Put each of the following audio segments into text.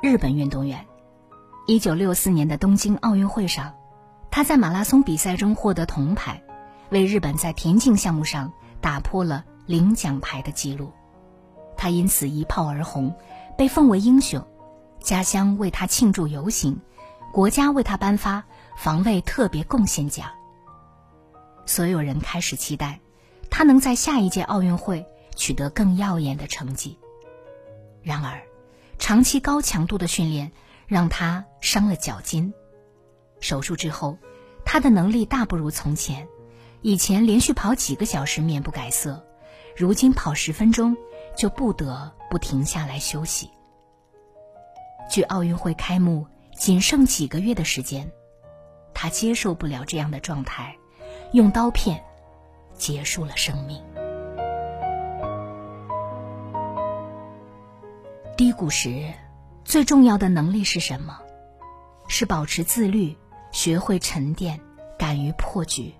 日本运动员。一九六四年的东京奥运会上，他在马拉松比赛中获得铜牌，为日本在田径项目上打破了零奖牌的记录。他因此一炮而红，被奉为英雄，家乡为他庆祝游行，国家为他颁发防卫特别贡献奖。所有人开始期待，他能在下一届奥运会取得更耀眼的成绩。然而，长期高强度的训练让他伤了脚筋。手术之后，他的能力大不如从前。以前连续跑几个小时面不改色，如今跑十分钟就不得不停下来休息。距奥运会开幕仅剩几个月的时间，他接受不了这样的状态，用刀片结束了生命。低谷时，最重要的能力是什么？是保持自律，学会沉淀，敢于破局。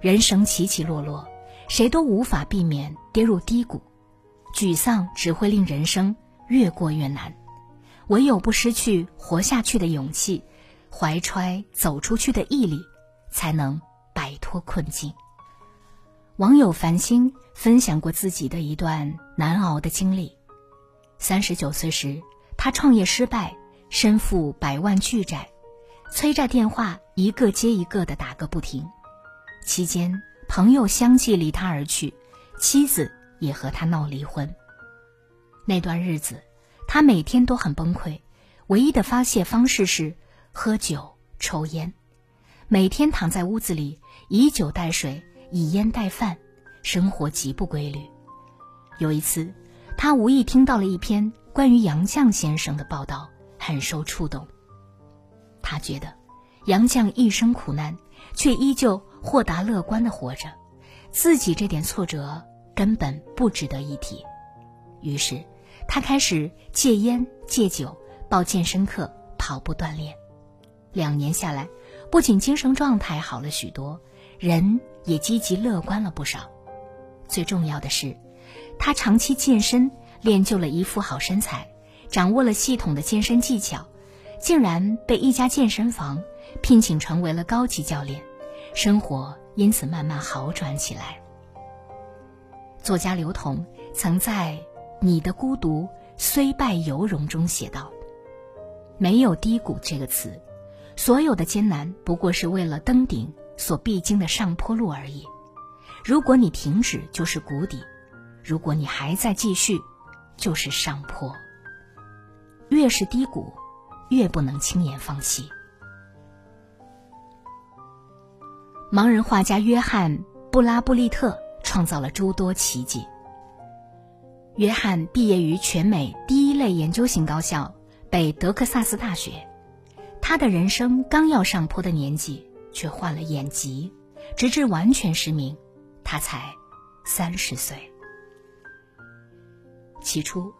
人生起起落落，谁都无法避免跌入低谷，沮丧只会令人生越过越难。唯有不失去活下去的勇气，怀揣走出去的毅力，才能摆脱困境。网友繁星分享过自己的一段难熬的经历。三十九岁时，他创业失败，身负百万巨债，催债电话一个接一个的打个不停。期间，朋友相继离他而去，妻子也和他闹离婚。那段日子，他每天都很崩溃，唯一的发泄方式是喝酒、抽烟，每天躺在屋子里，以酒代水，以烟代饭，生活极不规律。有一次。他无意听到了一篇关于杨绛先生的报道，很受触动。他觉得，杨绛一生苦难，却依旧豁达乐观的活着，自己这点挫折根本不值得一提。于是，他开始戒烟戒酒，报健身课，跑步锻炼。两年下来，不仅精神状态好了许多，人也积极乐观了不少。最重要的是。他长期健身，练就了一副好身材，掌握了系统的健身技巧，竟然被一家健身房聘请成为了高级教练，生活因此慢慢好转起来。作家刘同曾在《你的孤独虽败犹荣》中写道：“没有低谷这个词，所有的艰难不过是为了登顶所必经的上坡路而已。如果你停止，就是谷底。”如果你还在继续，就是上坡。越是低谷，越不能轻言放弃。盲人画家约翰·布拉布利特创造了诸多奇迹。约翰毕业于全美第一类研究型高校北德克萨斯大学，他的人生刚要上坡的年纪，却患了眼疾，直至完全失明，他才三十岁。起初，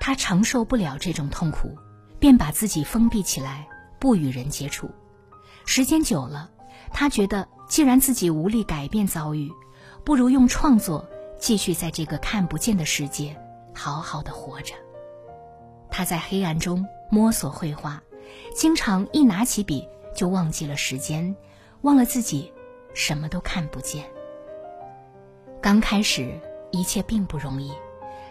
他承受不了这种痛苦，便把自己封闭起来，不与人接触。时间久了，他觉得既然自己无力改变遭遇，不如用创作继续在这个看不见的世界好好的活着。他在黑暗中摸索绘画，经常一拿起笔就忘记了时间，忘了自己什么都看不见。刚开始，一切并不容易。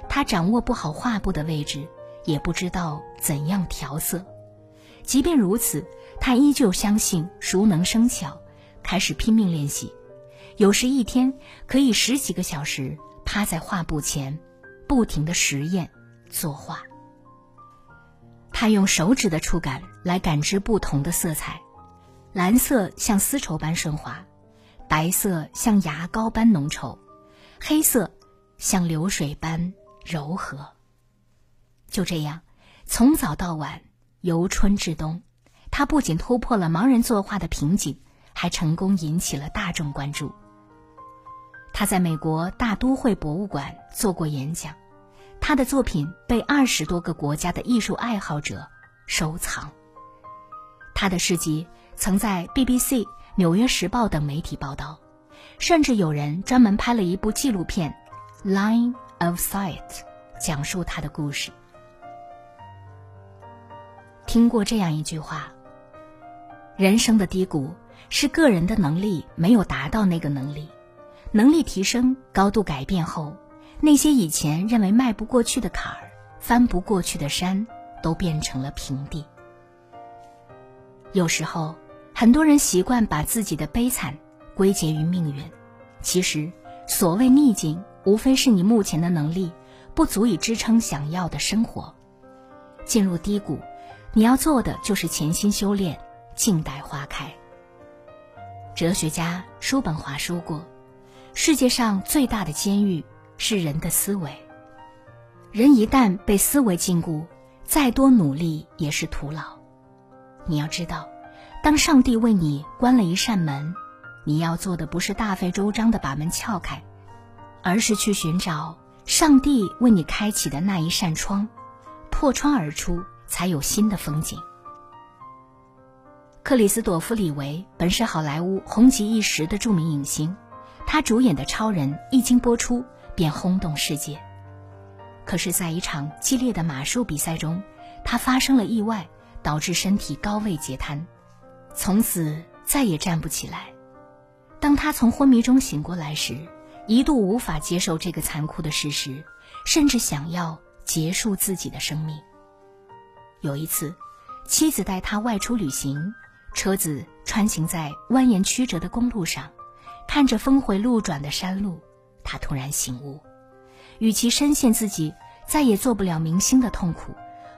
他掌握不好画布的位置，也不知道怎样调色。即便如此，他依旧相信熟能生巧，开始拼命练习。有时一天可以十几个小时趴在画布前，不停的实验作画。他用手指的触感来感知不同的色彩，蓝色像丝绸般顺滑，白色像牙膏般浓稠，黑色像流水般。柔和。就这样，从早到晚，由春至冬，他不仅突破了盲人作画的瓶颈，还成功引起了大众关注。他在美国大都会博物馆做过演讲，他的作品被二十多个国家的艺术爱好者收藏。他的事迹曾在 BBC、纽约时报等媒体报道，甚至有人专门拍了一部纪录片《Line of Sight》，讲述他的故事。听过这样一句话：人生的低谷是个人的能力没有达到那个能力。能力提升、高度改变后，那些以前认为迈不过去的坎儿、翻不过去的山，都变成了平地。有时候，很多人习惯把自己的悲惨归结于命运，其实，所谓逆境，无非是你目前的能力不足以支撑想要的生活。进入低谷，你要做的就是潜心修炼，静待花开。哲学家叔本华说过。世界上最大的监狱是人的思维。人一旦被思维禁锢，再多努力也是徒劳。你要知道，当上帝为你关了一扇门，你要做的不是大费周章的把门撬开，而是去寻找上帝为你开启的那一扇窗，破窗而出，才有新的风景。克里斯朵夫·李维本是好莱坞红极一时的著名影星。他主演的《超人》一经播出便轰动世界，可是，在一场激烈的马术比赛中，他发生了意外，导致身体高位截瘫，从此再也站不起来。当他从昏迷中醒过来时，一度无法接受这个残酷的事实，甚至想要结束自己的生命。有一次，妻子带他外出旅行，车子穿行在蜿蜒曲折的公路上。看着峰回路转的山路，他突然醒悟：与其深陷自己再也做不了明星的痛苦，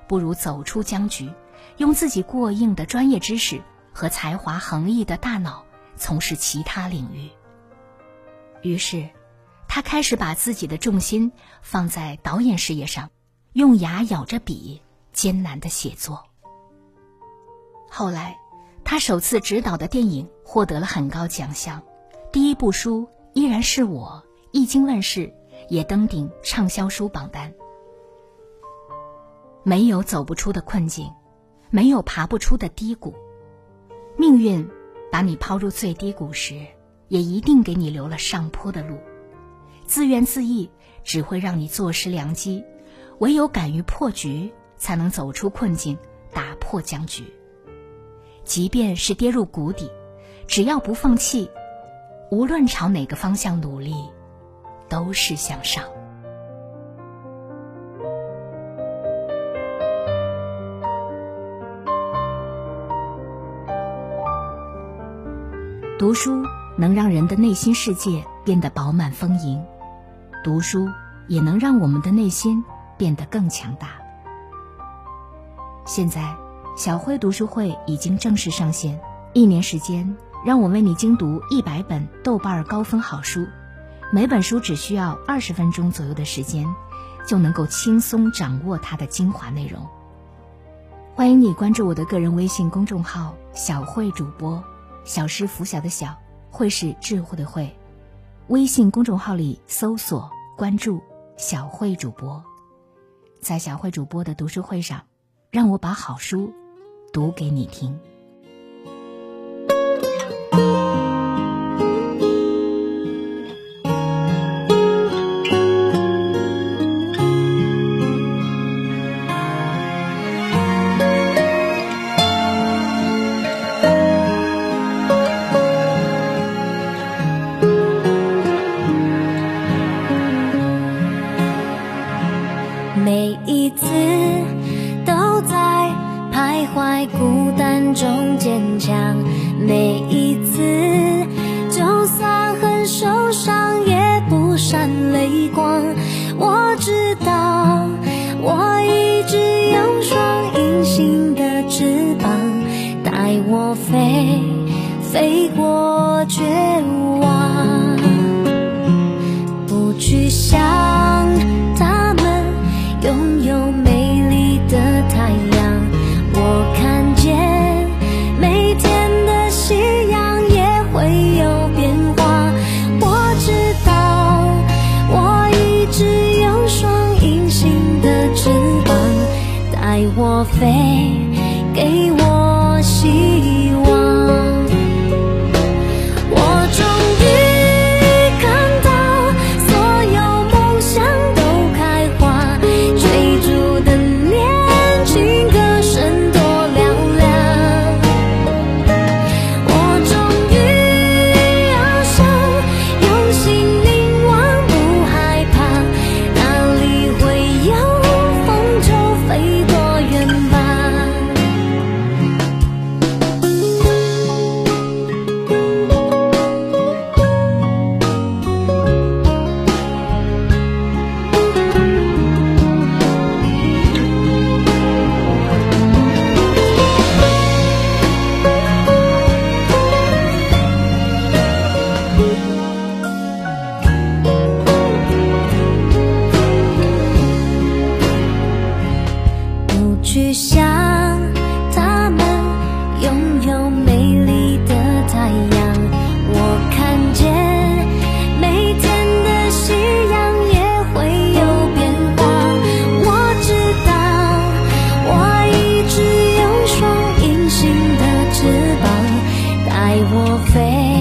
不如走出僵局，用自己过硬的专业知识和才华横溢的大脑从事其他领域。于是，他开始把自己的重心放在导演事业上，用牙咬着笔艰难的写作。后来，他首次执导的电影获得了很高奖项。第一部书依然是我，一经问世，也登顶畅销书榜单。没有走不出的困境，没有爬不出的低谷。命运把你抛入最低谷时，也一定给你留了上坡的路。自怨自艾只会让你坐失良机，唯有敢于破局，才能走出困境，打破僵局。即便是跌入谷底，只要不放弃。无论朝哪个方向努力，都是向上。读书能让人的内心世界变得饱满丰盈，读书也能让我们的内心变得更强大。现在，小慧读书会已经正式上线，一年时间。让我为你精读一百本豆瓣高分好书，每本书只需要二十分钟左右的时间，就能够轻松掌握它的精华内容。欢迎你关注我的个人微信公众号“小慧主播”，小是拂晓的小，慧是智慧的慧。微信公众号里搜索关注“小慧主播”，在小慧主播的读书会上，让我把好书读给你听。每一次，就算很受伤，也不闪泪光。我知道，我一直有双隐形的翅膀，带我飞，飞过绝望。不去想他们拥有。带我飞，